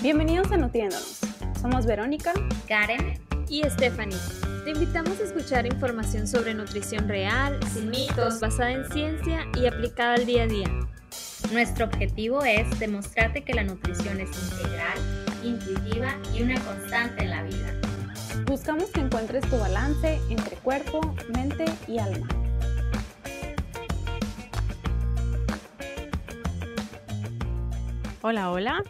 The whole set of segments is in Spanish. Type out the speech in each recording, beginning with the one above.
Bienvenidos a Nutriéndonos. Somos Verónica, Karen y Stephanie. Te invitamos a escuchar información sobre nutrición real, sin mitos, basada en ciencia y aplicada al día a día. Nuestro objetivo es demostrarte que la nutrición es integral, intuitiva y una constante en la vida. Buscamos que encuentres tu balance entre cuerpo, mente y alma. Hola, hola.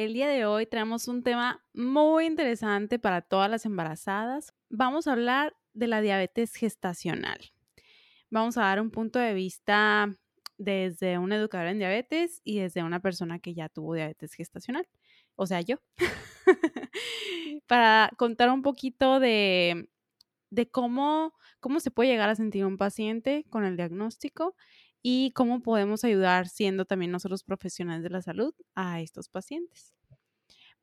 El día de hoy traemos un tema muy interesante para todas las embarazadas. Vamos a hablar de la diabetes gestacional. Vamos a dar un punto de vista desde un educador en diabetes y desde una persona que ya tuvo diabetes gestacional, o sea, yo, para contar un poquito de, de cómo, cómo se puede llegar a sentir un paciente con el diagnóstico y cómo podemos ayudar siendo también nosotros profesionales de la salud a estos pacientes.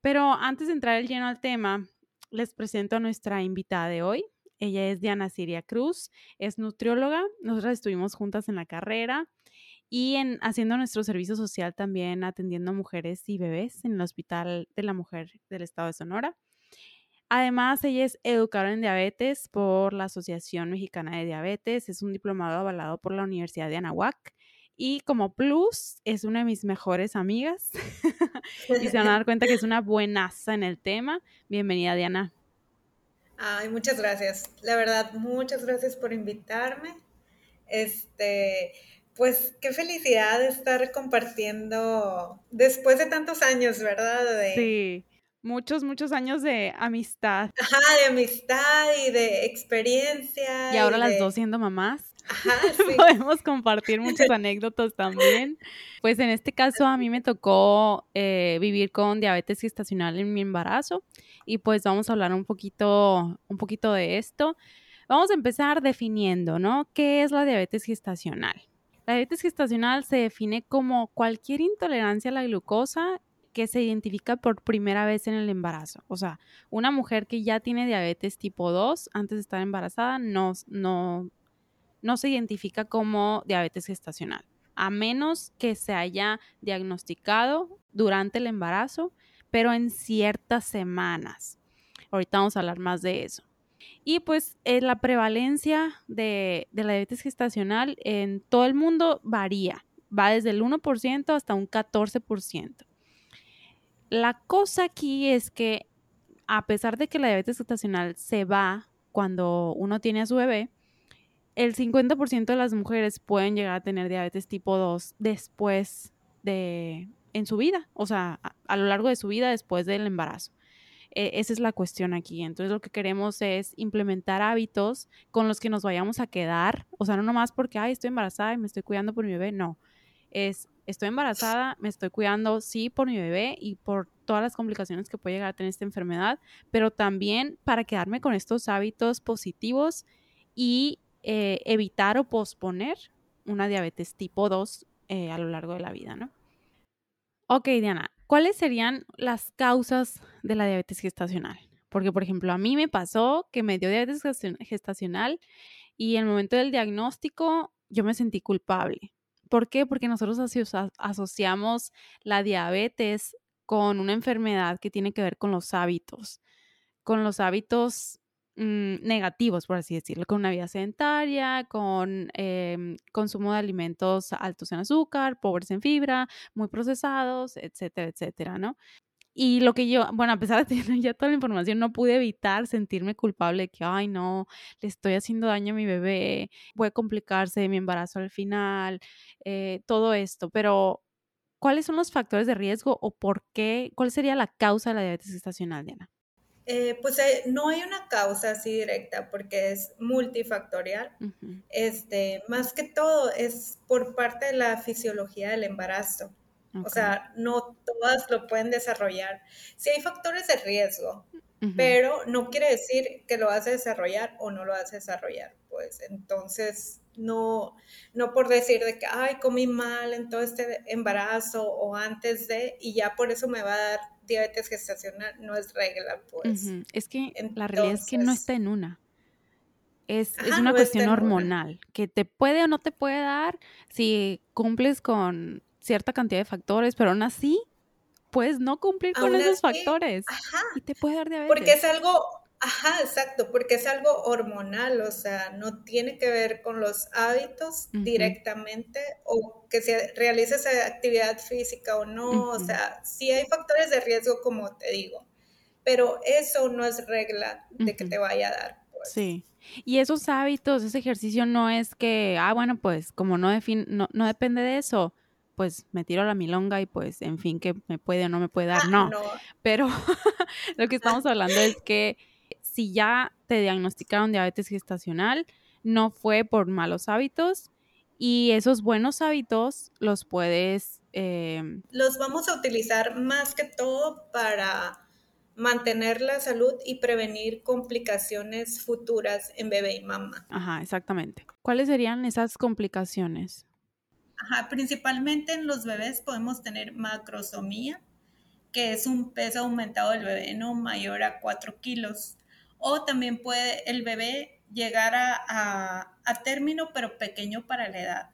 Pero antes de entrar el lleno al tema, les presento a nuestra invitada de hoy. Ella es Diana Siria Cruz, es nutrióloga. Nosotras estuvimos juntas en la carrera y en haciendo nuestro servicio social también atendiendo a mujeres y bebés en el Hospital de la Mujer del Estado de Sonora. Además, ella es educadora en diabetes por la Asociación Mexicana de Diabetes, es un diplomado avalado por la Universidad de Anahuac y como plus es una de mis mejores amigas y se van a dar cuenta que es una buenaza en el tema. Bienvenida, Diana. Ay, muchas gracias. La verdad, muchas gracias por invitarme. Este, pues qué felicidad estar compartiendo después de tantos años, ¿verdad? sí muchos, muchos años de amistad. Ajá, de amistad y de experiencia. Y ahora las dos siendo mamás. Ajá, sí. Podemos compartir muchas anécdotas también. Pues en este caso a mí me tocó eh, vivir con diabetes gestacional en mi embarazo y pues vamos a hablar un poquito, un poquito de esto. Vamos a empezar definiendo, ¿no? ¿Qué es la diabetes gestacional? La diabetes gestacional se define como cualquier intolerancia a la glucosa que se identifica por primera vez en el embarazo. O sea, una mujer que ya tiene diabetes tipo 2 antes de estar embarazada no, no, no se identifica como diabetes gestacional, a menos que se haya diagnosticado durante el embarazo, pero en ciertas semanas. Ahorita vamos a hablar más de eso. Y pues eh, la prevalencia de, de la diabetes gestacional en todo el mundo varía, va desde el 1% hasta un 14%. La cosa aquí es que a pesar de que la diabetes gestacional se va cuando uno tiene a su bebé, el 50% de las mujeres pueden llegar a tener diabetes tipo 2 después de, en su vida, o sea, a, lo largo de su vida después del embarazo. E, esa es la cuestión aquí. Entonces lo que queremos es implementar hábitos con los que nos vayamos a quedar, o sea, no nomás porque, ay, estoy embarazada y me estoy cuidando por mi bebé, no. Es estoy embarazada, me estoy cuidando, sí, por mi bebé y por todas las complicaciones que puede llegar a tener esta enfermedad, pero también para quedarme con estos hábitos positivos y eh, evitar o posponer una diabetes tipo 2 eh, a lo largo de la vida, ¿no? Ok, Diana, ¿cuáles serían las causas de la diabetes gestacional? Porque, por ejemplo, a mí me pasó que me dio diabetes gestacional y en el momento del diagnóstico yo me sentí culpable ¿Por qué? Porque nosotros asociamos la diabetes con una enfermedad que tiene que ver con los hábitos, con los hábitos mm, negativos, por así decirlo, con una vida sedentaria, con em, consumo de alimentos altos en azúcar, pobres en fibra, muy procesados, etcétera, etcétera, ¿no? Y lo que yo, bueno, a pesar de tener ya toda la información, no pude evitar sentirme culpable de que, ay, no, le estoy haciendo daño a mi bebé, puede complicarse mi embarazo al final, eh, todo esto. Pero, ¿cuáles son los factores de riesgo o por qué? ¿Cuál sería la causa de la diabetes gestacional, Diana? Eh, pues eh, no hay una causa así directa porque es multifactorial. este, más que todo es por parte de la fisiología del embarazo. O sea, no todas lo pueden desarrollar. Sí hay factores de riesgo, pero no quiere decir que lo vas a desarrollar o no lo vas a desarrollar. Pues entonces, no, no por decir de que, ay, comí mal en todo este embarazo o antes de, y ya por eso me va a dar diabetes gestacional, no es regla, pues. Es que la realidad es que no está en una. Es, una cuestión hormonal, que te puede o no te puede dar si cumples con cierta cantidad de factores, pero aún así puedes no cumplir con esos factores y te puede dar diabetes. Porque es algo, ajá, exacto, porque es algo hormonal, o sea, no tiene que ver con los hábitos directamente o que se realice esa actividad física o no, o sea, sí hay factores de riesgo como te digo, pero eso no es regla de que te vaya a dar. Pues. Sí. Y esos hábitos, ese ejercicio no es que, ah, bueno, pues como no, no, no depende de eso, pues me tiro a la milonga y pues, en fin, que me puede o no me puede dar. Ah, no. Pero lo que estamos hablando es que si ya te diagnosticaron diabetes gestacional, no fue por malos hábitos y esos buenos hábitos los puedes... Em, los vamos a utilizar más que todo para mantener la salud y prevenir complicaciones futuras en bebé y mamá. Ajá, exactamente. ¿Cuáles serían esas complicaciones? Ajá, principalmente en los bebés podemos tener macrosomía, que es un peso aumentado del bebé no mayor a 4 kilos. O también puede el bebé llegar a, término, pero pequeño para la edad.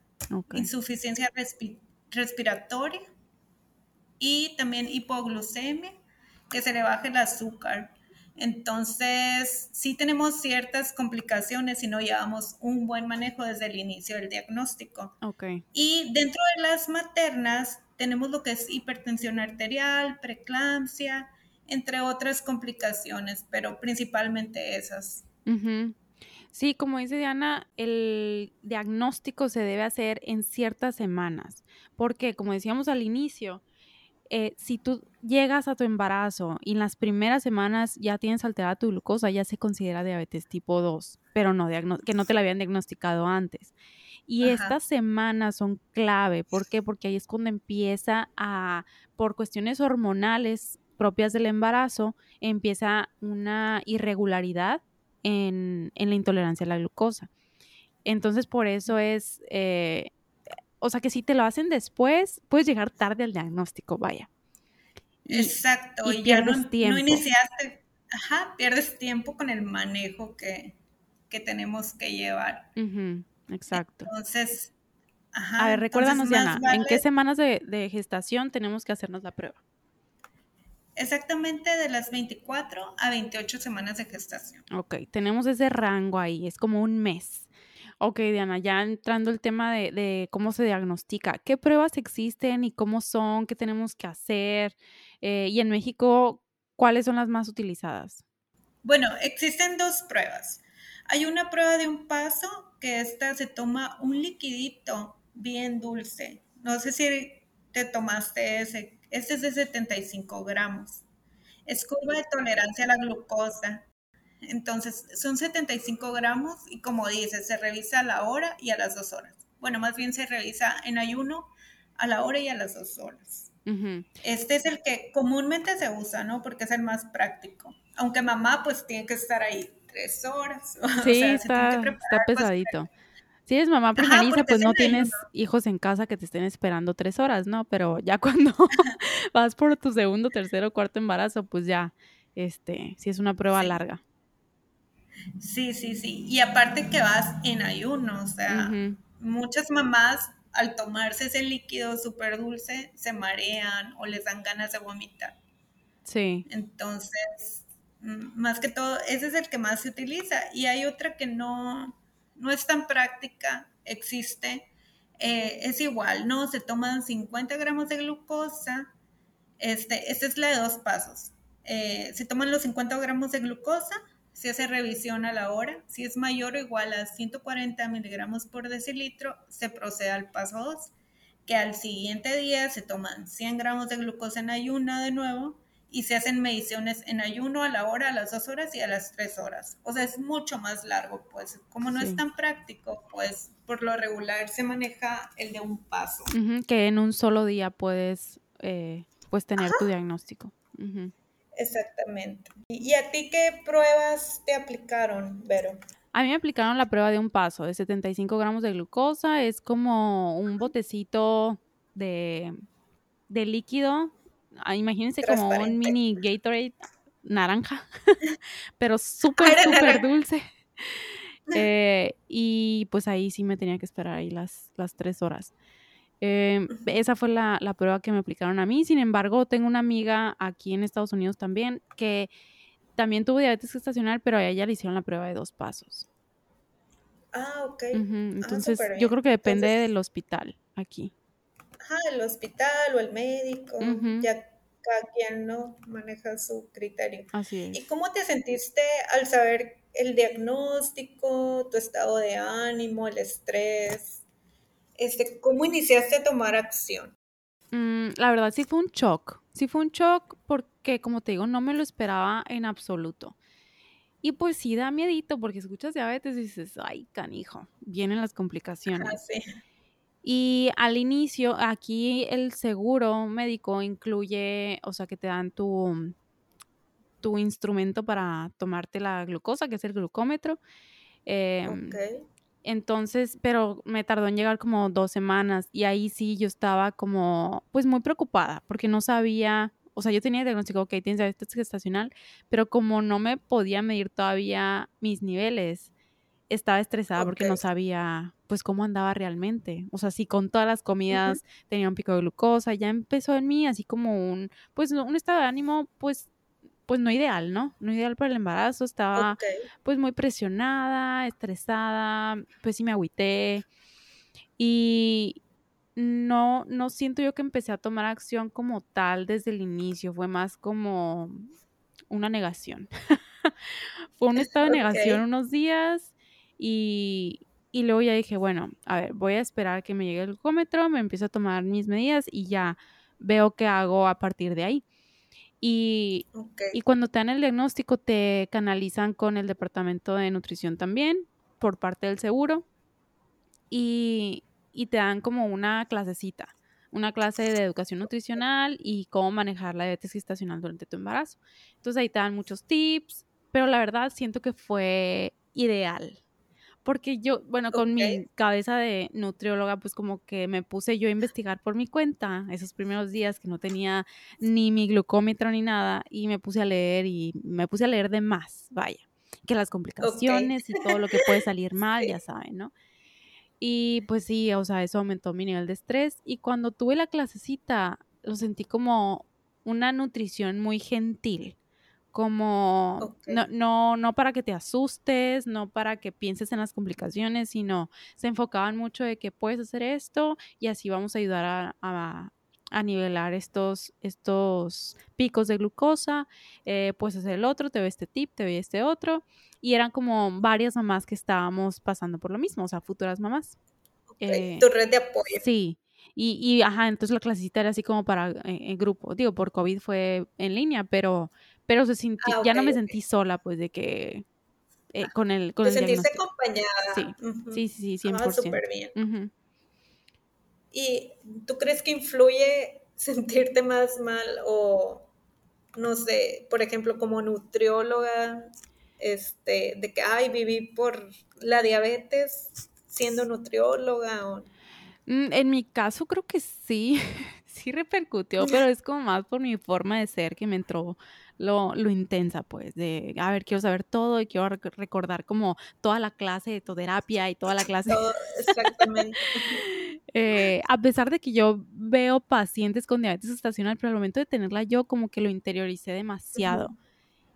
Insuficiencia respiratoria y también hipoglucemia, que se le baje el azúcar. Entonces, sí tenemos ciertas complicaciones si no llevamos un buen manejo desde el inicio del diagnóstico. Okay. Y dentro de las maternas tenemos lo que es hipertensión arterial, preeclampsia, entre otras complicaciones, pero principalmente esas. Sí, como dice Diana, el diagnóstico se debe hacer en ciertas semanas, porque como decíamos al inicio, eh, si tú llegas a tu embarazo y en las primeras semanas ya tienes alterada tu glucosa, ya se considera diabetes tipo 2, pero no que no te la habían diagnosticado antes. Y estas semanas son clave, ¿por qué? Porque ahí es cuando empieza a, por cuestiones hormonales propias del embarazo, empieza una irregularidad en, la intolerancia a la glucosa. Entonces, por eso es, eh, o sea que si te lo hacen después, puedes llegar tarde al diagnóstico, vaya. Exacto, y, pierdes tiempo. no iniciaste, ajá, pierdes tiempo con el manejo que, tenemos que llevar. exacto. Entonces, ajá. A ver, recuérdanos, Diana, ¿en qué semanas de, de, gestación tenemos que hacernos la prueba? Exactamente de las 24 a 28 semanas de gestación. Ok, tenemos ese rango ahí, es como un mes. Ok, Diana, ya entrando el tema de, cómo se diagnostica, ¿qué pruebas existen y cómo son? ¿Qué tenemos que hacer? Eh, y en México, ¿cuáles son las más utilizadas? Bueno, existen dos pruebas. Hay una prueba de un paso que esta se toma un liquidito bien dulce. No sé si te tomaste ese. Este es de 75 gramos. Es curva de tolerancia a la glucosa. Entonces, son 75 gramos y como dices, se revisa a la hora y a las dos horas. Bueno, más bien se revisa en ayuno a la hora y a las dos horas. Este es el que comúnmente se usa, ¿no? Porque es el más práctico. Aunque mamá pues tiene que estar ahí tres horas. Sí, está, pesadito. Si eres mamá primeriza, pues no tienes hijos en casa que te estén esperando tres horas, ¿no? Pero ya cuando vas por tu segundo, tercero, cuarto embarazo, pues ya, este, si es una prueba larga. Sí, sí, sí. Y aparte que vas en ayuno, o sea, muchas mamás al tomarse ese líquido súper dulce se marean o les dan ganas de vomitar. Sí. Entonces, mm, más que todo, ese es el que más se utiliza. Y hay otra que no, no es tan práctica, existe. Eh, es igual, ¿no? Se toman 50 gramos de glucosa. Este, esta es la de dos pasos. Eh, se toman los 50 gramos de glucosa, se hace revisión a la hora. Si es mayor o igual a 140 miligramos por decilitro, se procede al paso 2, que al siguiente día se toman 100 gramos de glucosa en ayuna de nuevo y se hacen mediciones en ayuno a la hora, a las 2 horas y a las 3 horas. O sea, es mucho más largo, pues como no es tan práctico, pues por lo regular se maneja el de un paso. que en un solo día puedes eh, pues tener tu diagnóstico. Exactamente. ¿Y a ti qué pruebas te aplicaron, Vero? A mí me aplicaron la prueba de un paso, de 75 gramos de glucosa. Es como un botecito de, líquido. Ah, imagínense como un mini Gatorade naranja, pero súper, súper dulce. Eh, y pues ahí sí me tenía que esperar ahí las, las tres horas. Em, esa fue la, la, prueba que me aplicaron a mí. Sin embargo, tengo una amiga aquí en Estados Unidos también que también tuvo diabetes gestacional, pero a ella le hicieron la prueba de dos pasos. Ah, ok. Ah, Entonces, yo creo que depende del hospital aquí. Ajá, el hospital o el médico. Ya cada quien no maneja su criterio. Así es. ¿Y cómo te sentiste al saber el diagnóstico, tu estado de ánimo, el estrés? Este, ¿Cómo iniciaste a tomar acción? Mm, la verdad sí fue un shock. Sí fue un shock porque, como te digo, no me lo esperaba en absoluto. Y pues sí da miedito porque escuchas diabetes y dices, ay, canijo, vienen las complicaciones. Ah, sí. Y al inicio, aquí el seguro médico incluye, o sea, que te dan tu, tu instrumento para tomarte la glucosa, que es el glucómetro. Em, entonces, pero me tardó en llegar como dos semanas y ahí sí yo estaba como, pues muy preocupada porque no sabía, o sea, yo tenía el diagnóstico, ok, tienes diabetes gestacional, pero como no me podía medir todavía mis niveles, estaba estresada porque no sabía, pues, cómo andaba realmente. O sea, si con todas las comidas tenía un pico de glucosa, ya empezó en mí así como un, pues, un estado de ánimo, pues, pues no ideal, ¿no? No ideal para el embarazo, estaba pues muy presionada, estresada, pues sí me agüité y no, no siento yo que empecé a tomar acción como tal desde el inicio, fue más como una negación. fue un estado de negación unos días y, y luego ya dije, bueno, a ver, voy a esperar que me llegue el glucómetro, me empiezo a tomar mis medidas y ya veo qué hago a partir de ahí. Y, y cuando te dan el diagnóstico, te canalizan con el departamento de nutrición también, por parte del seguro, y, y te dan como una clasecita, una clase de educación nutricional y cómo manejar la diabetes gestacional durante tu embarazo. Entonces ahí te dan muchos tips, pero la verdad siento que fue ideal porque yo, bueno, con mi cabeza de nutrióloga, pues como que me puse yo a investigar por mi cuenta esos primeros días que no tenía ni mi glucómetro ni nada y me puse a leer y me puse a leer de más, vaya, que las complicaciones y todo lo que puede salir mal, ya saben, ¿no? Y pues sí, o sea, eso aumentó mi nivel de estrés y cuando tuve la clasecita lo sentí como una nutrición muy gentil como no, no, no para que te asustes, no para que pienses en las complicaciones, sino se enfocaban mucho de que puedes hacer esto y así vamos a ayudar a, a, nivelar estos, estos picos de glucosa, eh, puedes hacer el otro, te doy este tip, te doy este otro, y eran como varias mamás que estábamos pasando por lo mismo, o sea, futuras mamás. Eh, tu red de apoyo. Sí, y, y, ajá, entonces la clasita era así como para eh, en grupo. Digo, por COVID fue en línea, pero pero se sintió, ah, ya no me sentí sola, pues, de que eh, con el con Te sentiste acompañada. Sí, sí, sí, 100%. Ah, súper bien. ¿Y tú crees que influye sentirte más mal o, no sé, por ejemplo, como nutrióloga, este, de que, ay, viví por la diabetes siendo nutrióloga? O... Mm, en mi caso creo que sí, sí repercutió, pero es como más por mi forma de ser que me entró lo, lo, intensa, pues, de, a ver, quiero saber todo y quiero recordar como toda la clase de toterapia y toda la clase. exactamente. eh, a pesar de que yo veo pacientes con diabetes estacional, pero al momento de tenerla yo como que lo interioricé demasiado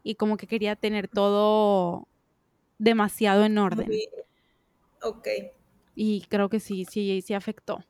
y como que quería tener todo demasiado en orden. Ok. Y creo que sí, sí, sí afectó.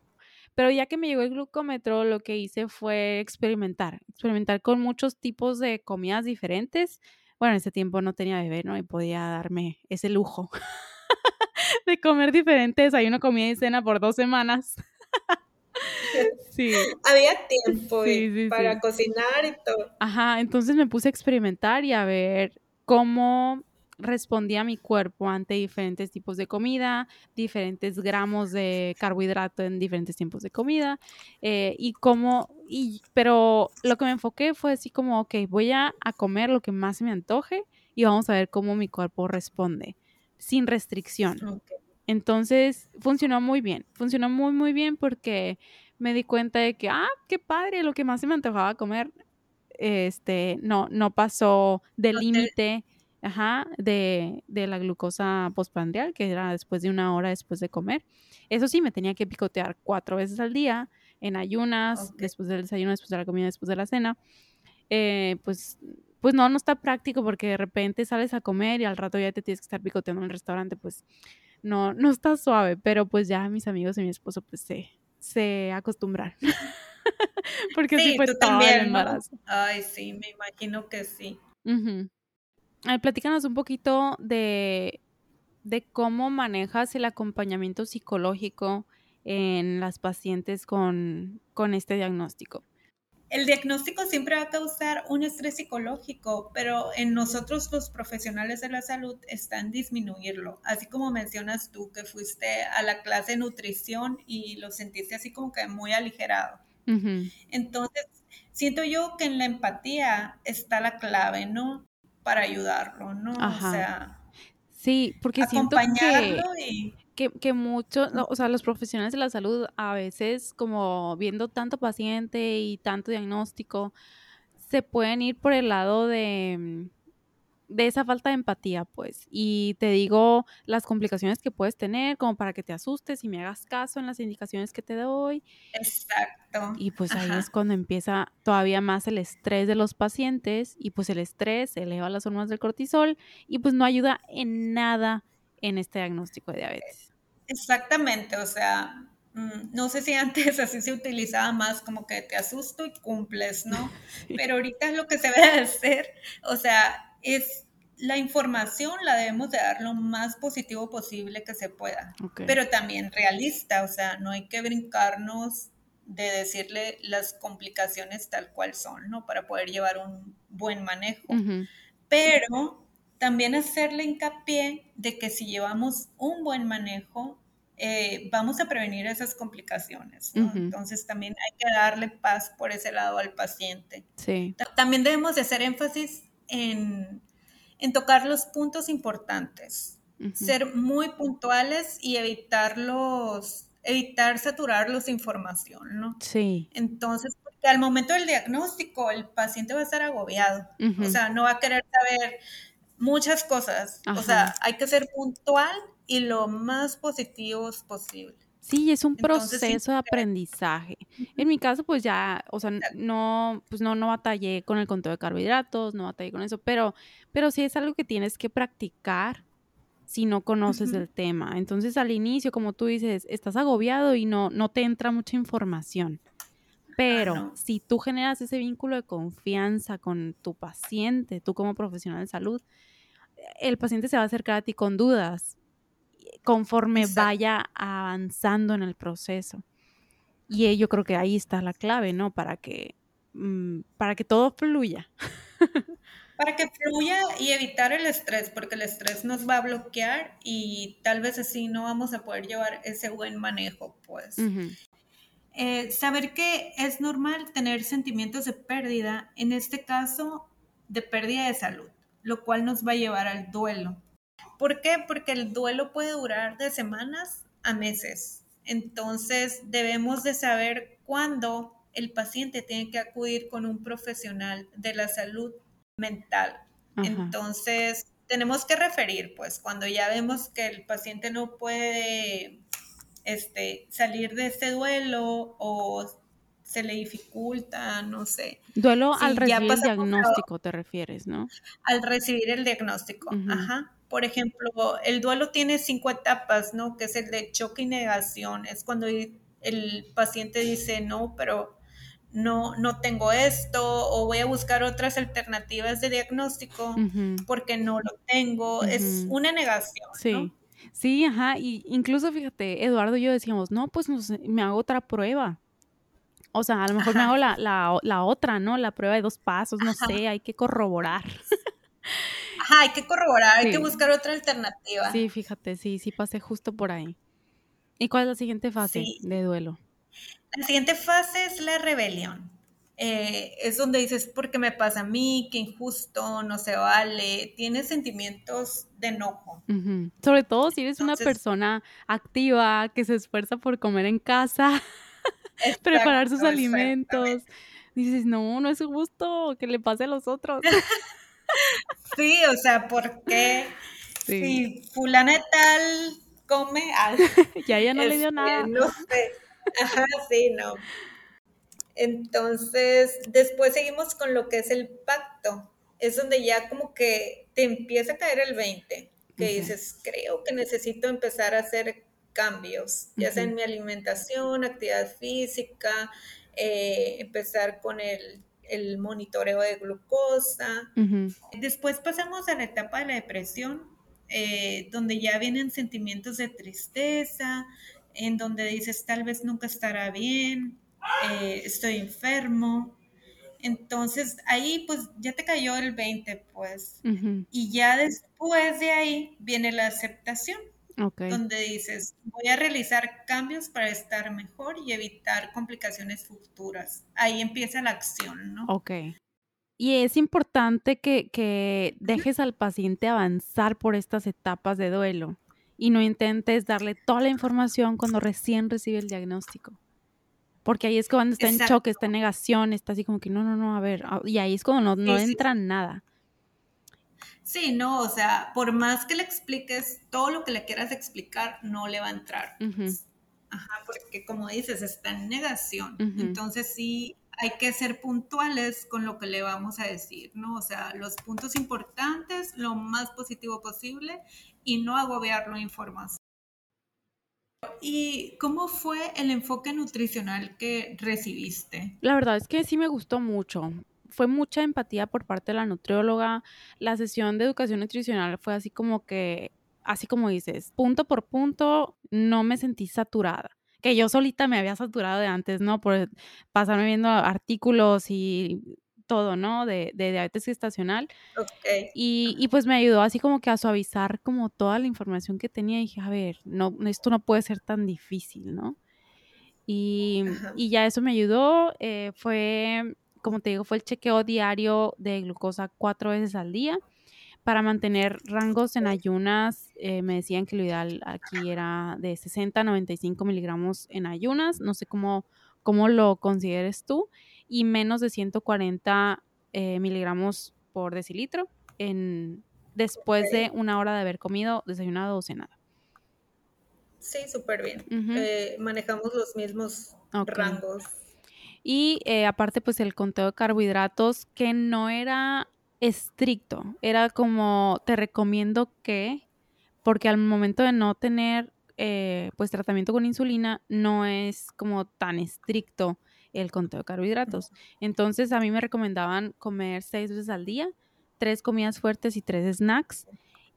Pero ya que me llegó el glucómetro, lo que hice fue experimentar, experimentar con muchos tipos de comidas diferentes. Bueno, en ese tiempo no tenía bebé, ¿no? Y podía darme ese lujo de comer diferentes desayuno, comida y cena por dos semanas. sí. Había tiempo para cocinar y todo. Ajá, entonces me puse a experimentar y a ver cómo respondía mi cuerpo ante diferentes tipos de comida, diferentes gramos de carbohidrato en diferentes tiempos de comida, eh, y cómo, y, pero lo que me enfoqué fue así como, ok, voy a, comer lo que más me antoje y vamos a ver cómo mi cuerpo responde, sin restricción. Entonces, funcionó muy bien, funcionó muy, muy bien porque me di cuenta de que, ah, qué padre, lo que más se me antojaba comer, este, no, no pasó del límite Ajá, de, la glucosa postprandial, que era después de una hora después de comer. Eso sí, me tenía que picotear cuatro veces al día, en ayunas, después del desayuno, después de la comida, después de la cena. Eh, pues, pues no, no está práctico porque de repente sales a comer y al rato ya te tienes que estar picoteando en el restaurante, pues no, no está suave, pero pues ya mis amigos y mi esposo pues se, se acostumbraron. porque sí, fue todo el embarazo. Ay, sí, me imagino que sí. Platícanos un poquito de, de cómo manejas el acompañamiento psicológico en las pacientes con, con este diagnóstico el diagnóstico siempre va a causar un estrés psicológico, pero en nosotros los profesionales de la salud está en disminuirlo. Así como mencionas tú que fuiste a la clase de nutrición y lo sentiste así como que muy aligerado. Entonces, siento yo que en la empatía está la clave, ¿no? Para ayudarlo, ¿no? O sea, sí, porque siento que... Y que, que muchos, o sea, los profesionales de la salud a veces como viendo tanto paciente y tanto diagnóstico, se pueden ir por el lado de, mm, de esa falta de empatía, pues. Y te digo las complicaciones que puedes tener, como para que te asustes y me hagas caso en las indicaciones que te doy. Exacto. Y pues ahí es cuando empieza todavía más el estrés de los pacientes y pues el estrés eleva las hormonas del cortisol y pues no ayuda en nada en este diagnóstico de diabetes. Exactamente, o sea, mm, no sé si antes así se utilizaba más como que te asusto y cumples, ¿no? Pero ahorita es lo que se debe hacer, o sea, es la información la debemos de dar lo más positivo posible que se pueda, pero también realista, o sea, no hay que brincarnos de decirle las complicaciones tal cual son, ¿no? Para poder llevar un buen manejo. Pero también hacerle hincapié de que si llevamos un buen manejo, eh, vamos a prevenir esas complicaciones. Entonces también hay que darle paz por ese lado al paciente. Sí. También debemos de hacer énfasis en, tocar los puntos importantes, ser muy puntuales y evitarlos, evitar saturarlos de información, ¿no? Sí. Entonces, porque al momento del diagnóstico el paciente va a estar agobiado, o sea, no va a querer saber muchas cosas. O sea, hay que ser puntual y lo más positivos posible. Sí, es un proceso de aprendizaje. En mi caso, pues ya, o sea, no, pues no, no batallé con el conteo de carbohidratos, no batallé con eso, pero, pero sí es algo que tienes que practicar si no conoces el tema. Entonces, al inicio, como tú dices, estás agobiado y no, no te entra mucha información. Pero si tú generas ese vínculo de confianza con tu paciente, tú como profesional de salud, el paciente se va a acercar a ti con dudas conforme vaya avanzando en el proceso. Y yo creo que ahí está la clave, ¿no? Para que, mm, para que todo fluya. para que fluya y evitar el estrés, porque el estrés nos va a bloquear y tal vez así no vamos a poder llevar ese buen manejo, pues. Eh, saber que es normal tener sentimientos de pérdida, en este caso, de pérdida de salud lo cual nos va a llevar al duelo. ¿Por qué? Porque el duelo puede durar de semanas a meses. Entonces debemos de saber cuándo el paciente tiene que acudir con un profesional de la salud mental. Entonces tenemos que referir, pues, cuando ya vemos que el paciente no puede este, salir de este duelo o se le dificulta, no sé. Duelo al recibir el diagnóstico, te refieres, ¿no? Al recibir el diagnóstico, ajá. Por ejemplo, el duelo tiene cinco etapas, ¿no? Que es el de choque y negación. Es cuando el paciente dice, no, pero no, no tengo esto, o voy a buscar otras alternativas de diagnóstico porque no lo tengo. Es una negación. Sí. Sí, ajá. Y incluso fíjate, Eduardo y yo decíamos, no, pues me hago otra prueba o sea, a lo mejor me hago la, la, otra, ¿no? La prueba de dos pasos, no sé, hay que corroborar. Ajá, hay que corroborar, hay que buscar otra alternativa. Sí, fíjate, sí, sí pasé justo por ahí. ¿Y cuál es la siguiente fase de duelo? La siguiente fase es la rebelión. Eh, es donde dices, ¿por qué me pasa a mí? Qué injusto, no se vale. Tienes sentimientos de enojo. Sobre todo si eres una persona activa que se esfuerza por comer en casa. preparar sus alimentos. Dices, no, no es justo que le pase a los otros. Sí, o sea, ¿por qué? Si fulana tal come algo. ya ella no le dio este, nada. No sé. Ajá, sí, no. Entonces, después seguimos con lo que es el pacto. Es donde ya como que te empieza a caer el 20, que dices, creo que necesito empezar a hacer cambios, ya sea en mi alimentación, actividad física, eh, empezar con el, monitoreo de glucosa. Después pasamos a la etapa de la depresión, eh, donde ya vienen sentimientos de tristeza, en donde dices tal vez nunca estará bien, eh, estoy enfermo. Entonces ahí pues ya te cayó el 20 pues. Y ya después de ahí viene la aceptación. Donde dices, voy a realizar cambios para estar mejor y evitar complicaciones futuras. Ahí empieza la acción, ¿no? Ok. Y es importante que, que dejes al paciente avanzar por estas etapas de duelo y no intentes darle toda la información cuando recién recibe el diagnóstico. Porque ahí es cuando está en choque, está en negación, está así como que no, no, no, a ver, y ahí es cuando no, no entra nada. Sí, no, o sea, por más que le expliques todo lo que le quieras explicar, no le va a entrar. Ajá, porque como dices, está en negación. Entonces sí hay que ser puntuales con lo que le vamos a decir, ¿no? O sea, los puntos importantes, lo más positivo posible y no agobiarlo en información. ¿Y cómo fue el enfoque nutricional que recibiste? La verdad es que sí me gustó mucho. Fue mucha empatía por parte de la nutrióloga. La sesión de educación nutricional fue así como que, así como dices, punto por punto, no me sentí saturada. Que yo solita me había saturado de antes, ¿no? Por pasarme viendo artículos y todo, ¿no? De, de diabetes gestacional. Okay. Y, y, pues me ayudó así como que a suavizar como toda la información que tenía y dije, a ver, no, esto no puede ser tan difícil, ¿no? Y, y ya eso me ayudó, eh, fue, como te digo, fue el chequeo diario de glucosa cuatro veces al día para mantener rangos en ayunas, eh, me decían que lo ideal aquí era de 60 a 95 miligramos en ayunas, no sé cómo, cómo lo consideres tú y menos de 140 eh, miligramos por decilitro en, después de una hora de haber comido, desayunado o cenado. Sí, súper bien. Eh, manejamos los mismos rangos. Y eh, aparte, pues el conteo de carbohidratos que no era estricto, era como te recomiendo que, porque al momento de no tener pues tratamiento con insulina, no es como tan estricto el conteo de carbohidratos. Entonces a mí me recomendaban comer seis veces al día, tres comidas fuertes y tres snacks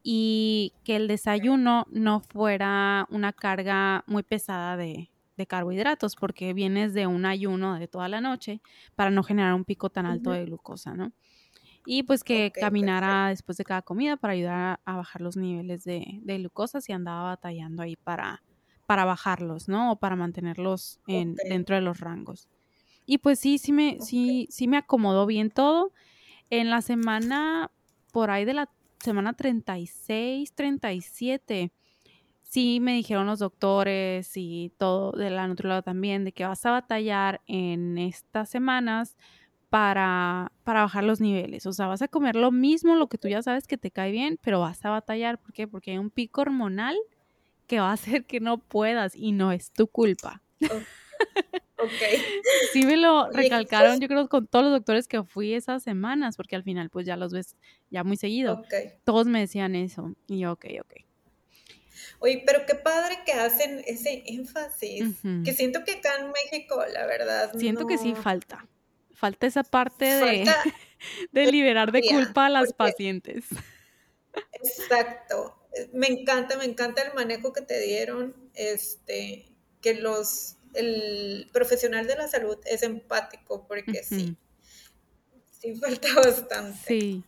y que el desayuno no fuera una carga muy pesada de, carbohidratos porque vienes de un ayuno de toda la noche para no generar un pico tan alto de glucosa, ¿no? Y pues que caminara después de cada comida para ayudar a, bajar los niveles de, glucosa si andaba batallando ahí para, para bajarlos, ¿no? O para mantenerlos en, dentro de los rangos. Y pues sí, sí me, sí, sí me acomodó bien todo. En la semana, por ahí de la semana 36, 37, sí me dijeron los doctores y todo de la nutrióloga también, de que vas a batallar en estas semanas para, para bajar los niveles. O sea, vas a comer lo mismo, lo que tú ya sabes que te cae bien, pero vas a batallar. ¿Por qué? Porque hay un pico hormonal que va a hacer que no puedas y no es tu culpa. Sí me lo recalcaron, yo creo, con todos los doctores que fui esas semanas, porque al final pues ya los ves ya muy seguido. Todos me decían eso. Y yo, ok, ok. Oye, pero qué padre que hacen ese énfasis, que siento que acá en México, la verdad. Siento que sí falta. Falta esa parte de, de liberar de culpa a las pacientes. Exacto. Me encanta, me encanta el manejo que te dieron, este, que los el profesional de la salud es empático porque sí, sí falta bastante. Sí.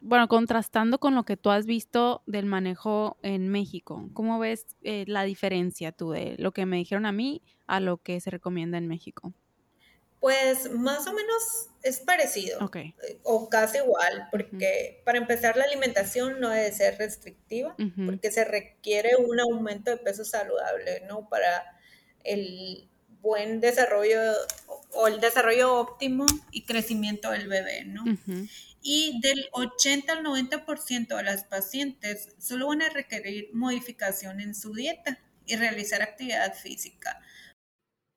Bueno, contrastando con lo que tú has visto del manejo en México, ¿cómo ves eh, la diferencia tú de lo que me dijeron a mí a lo que se recomienda en México? Pues más o menos es parecido eh, o casi igual, porque para empezar la alimentación no debe ser restrictiva, porque se requiere un aumento de peso saludable, ¿no? Para el buen desarrollo o el desarrollo óptimo y crecimiento del bebé, ¿no? Y del 80 al 90% de las pacientes solo van a requerir modificación en su dieta y realizar actividad física.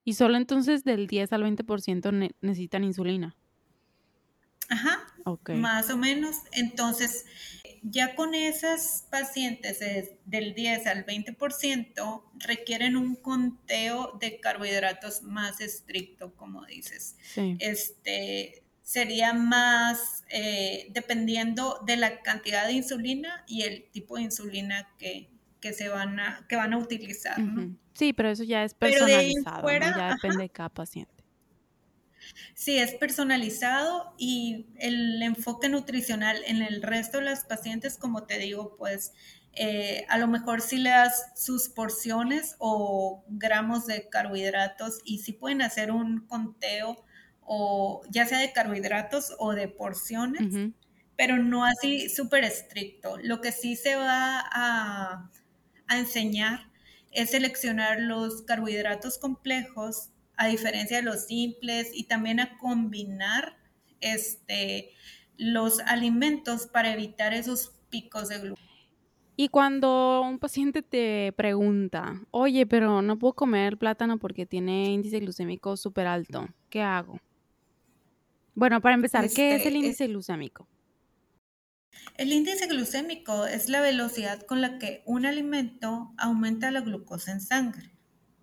Y solo entonces del 10 al 20% necesitan insulina. Ajá, más o menos. Entonces, ya con esas pacientes del 10 al 20% requieren un conteo de carbohidratos más estricto, como dices. Este sería más eh, dependiendo de la cantidad de insulina y el tipo de insulina que, se van a, que van a utilizar. Sí, pero eso ya es personalizado, ya depende de cada paciente. Sí, es personalizado y el enfoque nutricional en el resto de las pacientes, como te digo, pues eh, a lo mejor sí le das sus porciones o gramos de carbohidratos y sí pueden hacer un conteo o ya sea de carbohidratos o de porciones, pero no así súper estricto. Lo que sí se va a, a enseñar es seleccionar los carbohidratos complejos a diferencia de los simples y también a combinar este, los alimentos para evitar esos picos de glucosa. Y cuando un paciente te pregunta, oye, pero no puedo comer plátano porque tiene índice glucémico súper alto, ¿qué hago? Bueno, para empezar, ¿qué es el este, índice glucémico? El índice glucémico es la velocidad con la que un alimento aumenta la glucosa en sangre.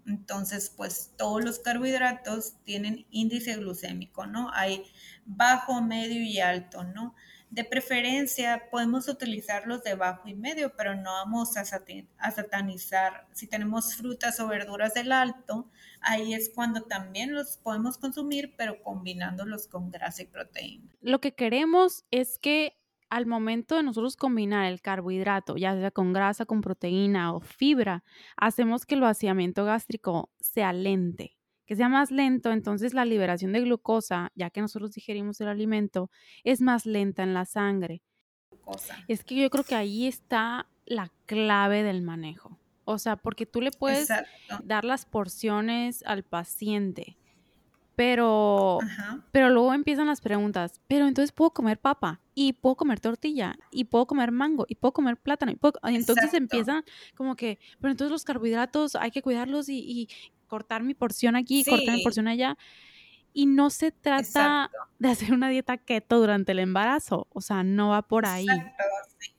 Entonces, pues todos los carbohidratos tienen índice glucémico, ¿no? Hay bajo, medio y alto, ¿no? De preferencia podemos utilizarlos de bajo y medio, pero no vamos a, satanizar. Si tenemos frutas o verduras del alto, ahí es cuando también los podemos consumir, pero combinándolos con grasa y proteína. Lo que queremos es que al momento de nosotros combinar el carbohidrato, ya sea con grasa, con proteína o fibra, hacemos que el vaciamiento gástrico sea lente, que sea más lento, entonces la liberación de glucosa, ya que nosotros digerimos el alimento, es más lenta en la sangre. Es que yo creo que ahí está la clave del manejo. O sea, porque tú le puedes dar las porciones al paciente, pero, pero luego empiezan las preguntas, pero entonces puedo comer papa y puedo comer tortilla y puedo comer mango y puedo comer plátano. Y, entonces empiezan como que, pero entonces los carbohidratos hay que cuidarlos y, cortar mi porción aquí, cortar mi porción allá. Y no se trata de hacer una dieta keto durante el embarazo, o sea, no va por ahí. sí.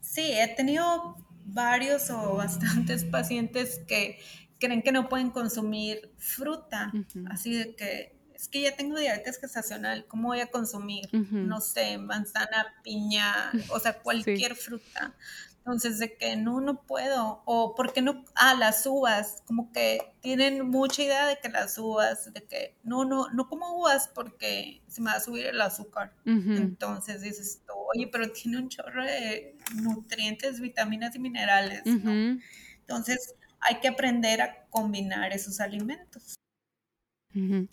sí, he tenido varios o bastantes pacientes que creen que no pueden consumir fruta, así de que es que ya tengo diabetes gestacional, ¿cómo voy a consumir? No sé, manzana, piña, o sea, cualquier fruta. Entonces, de que no, no puedo. O, ¿por qué no? Ah, las uvas. Como que tienen mucha idea de que las uvas, de que no, no, no como uvas porque se me va a subir el azúcar. Entonces dices, oye, pero tiene un chorro de nutrientes, vitaminas y minerales, ¿no? Entonces, hay que aprender a combinar esos alimentos.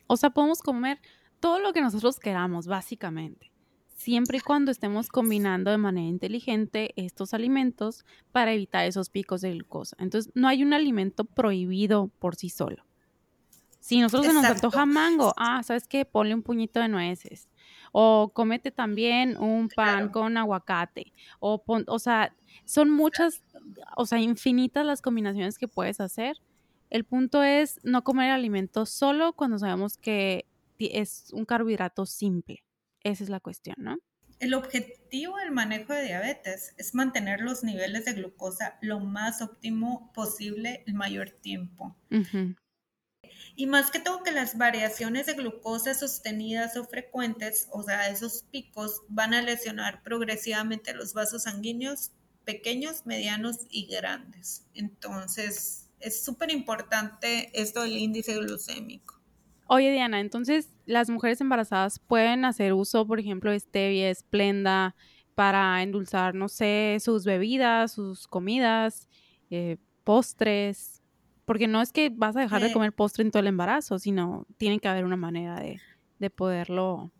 O sea, podemos comer todo lo que nosotros queramos, básicamente, siempre y cuando estemos combinando de manera inteligente estos alimentos para evitar esos picos de glucosa. Entonces, no hay un alimento prohibido por sí solo. Si nosotros se nos antoja mango, ah, ¿sabes qué? Ponle un puñito de nueces. O cómete también un pan con aguacate. O, o sea, son muchas o sea, infinitas las combinaciones que puedes hacer. El punto es no comer alimentos solo cuando sabemos que es un carbohidrato simple. Esa es la cuestión, ¿no? El objetivo del manejo de diabetes es mantener los niveles de glucosa lo más óptimo posible el mayor tiempo. Y más que todo que las variaciones de glucosa sostenidas o frecuentes, o sea, esos picos, van a lesionar progresivamente los vasos sanguíneos pequeños, medianos y grandes. Entonces, es súper importante esto del índice glucémico. Oye, Diana, entonces las mujeres embarazadas pueden hacer uso, por ejemplo, de stevia, esplenda, para endulzar, no sé, sus bebidas, sus comidas, eh, postres, porque no es que vas a dejar de comer postre en todo el embarazo, sino tiene que haber una manera de, de poderlo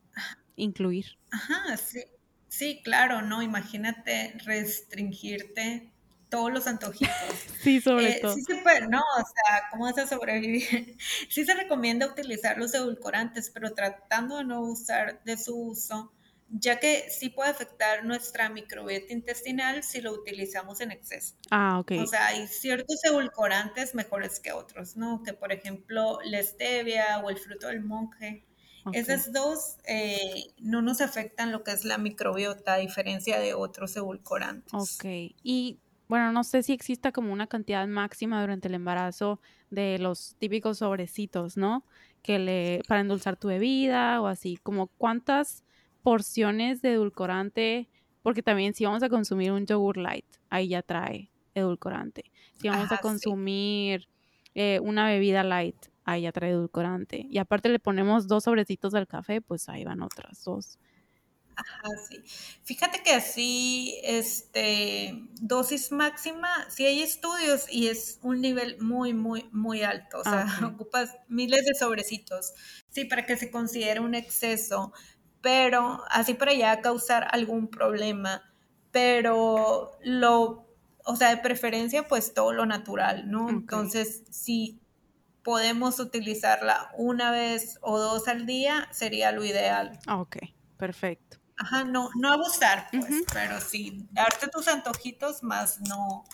incluir. Ajá, sí. Sí, claro, no, imagínate restringirte todos los antojitos. Sí, sobre eh, todo. Sí se puede, no, o sea, ¿cómo vas a sobrevivir? Sí se recomienda utilizar los edulcorantes, pero tratando de no usar de su uso, ya que sí puede afectar nuestra microbiota intestinal si lo utilizamos en exceso. Ah, ok. O sea, hay ciertos edulcorantes mejores que otros, ¿no? Que por ejemplo la stevia o el fruto del monje. Esas dos eh, no nos afectan lo que es la microbiota a diferencia de otros edulcorantes. Ok. Y bueno, no sé si exista como una cantidad máxima durante el embarazo de los típicos sobrecitos, ¿no? Que le, para endulzar tu bebida o así, como cuántas porciones de edulcorante, porque también si vamos a consumir un yogur light, ahí ya trae edulcorante. Si vamos a consumir eh, una bebida light, ahí ya trae edulcorante. Y aparte le ponemos dos sobrecitos del café, pues ahí van otras dos. Ajá, sí. Fíjate que así, este, dosis máxima, sí hay estudios y es un nivel muy, muy, muy alto. O sea, ocupas miles de sobrecitos. Sí, para que se considere un exceso, pero así para ya causar algún problema. Pero lo, o sea, de preferencia, pues todo lo natural, ¿no? Entonces, si podemos utilizarla una vez o dos al día, sería lo ideal. Ok, perfecto. Ajá, no, no abusar, pues, pero sí, darte tus antojitos más no,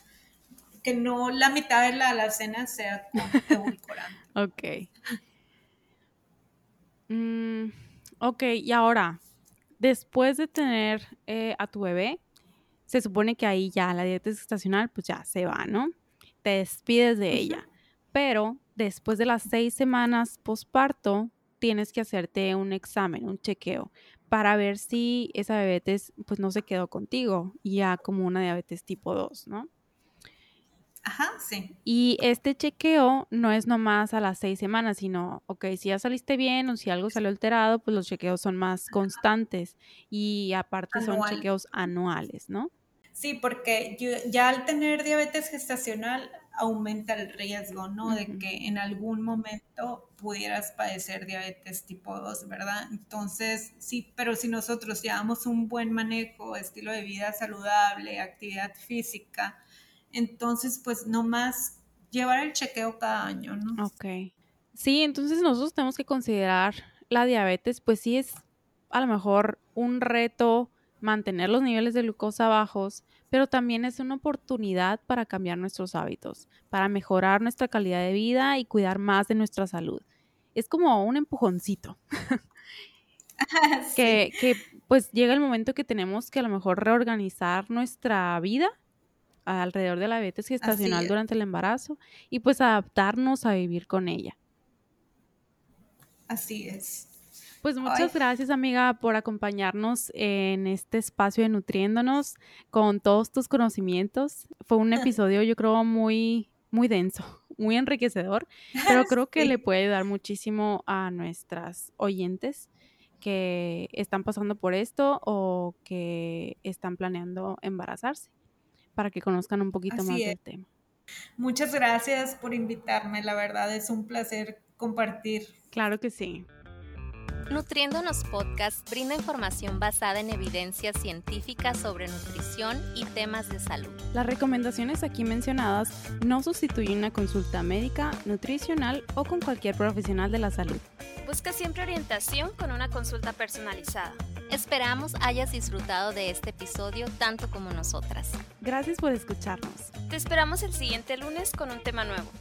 que no la mitad de la alacena sea edulcorante. ok. Mm, ok, y ahora, después de tener eh, a tu bebé, se supone que ahí ya la dieta estacional, pues ya se va, ¿no? Te despides de ella. Pero después de las seis semanas posparto, tienes que hacerte un examen, un chequeo, para ver si esa diabetes pues no se quedó contigo y ya como una diabetes tipo 2, ¿no? Sí. Y este chequeo no es nomás a las seis semanas, sino, ok, si ya saliste bien o si algo salió alterado, pues los chequeos son más constantes y aparte son chequeos anuales, ¿no? Sí, porque ya al tener diabetes gestacional aumenta el riesgo, ¿no? De que en algún momento pudieras padecer diabetes tipo 2, ¿verdad? Entonces, sí, pero si nosotros llevamos un buen manejo, estilo de vida saludable, actividad física, entonces, pues no más llevar el chequeo cada año, ¿no? Ok. Sí, entonces nosotros tenemos que considerar la diabetes, pues sí es a lo mejor un reto mantener los niveles de glucosa bajos, pero también es una oportunidad para cambiar nuestros hábitos, para mejorar nuestra calidad de vida y cuidar más de nuestra salud. Es como un empujoncito. que, que pues llega el momento que tenemos que a lo mejor reorganizar nuestra vida alrededor de la diabetes gestacional durante el embarazo y pues adaptarnos a vivir con ella. Así es. Pues muchas gracias amiga por acompañarnos en este espacio de Nutriéndonos con todos tus conocimientos. Fue un episodio yo creo muy, muy denso, muy enriquecedor, pero creo que le puede ayudar muchísimo a nuestras oyentes que están pasando por esto o que están planeando embarazarse para que conozcan un poquito más del tema. Muchas gracias por invitarme, la verdad es un placer compartir. Claro que sí. Nutriéndonos Podcast brinda información basada en evidencia científica sobre nutrición y temas de salud. Las recomendaciones aquí mencionadas no sustituyen una consulta médica, nutricional o con cualquier profesional de la salud. Busca siempre orientación con una consulta personalizada. Esperamos hayas disfrutado de este episodio tanto como nosotras. Gracias por escucharnos. Te esperamos el siguiente lunes con un tema nuevo.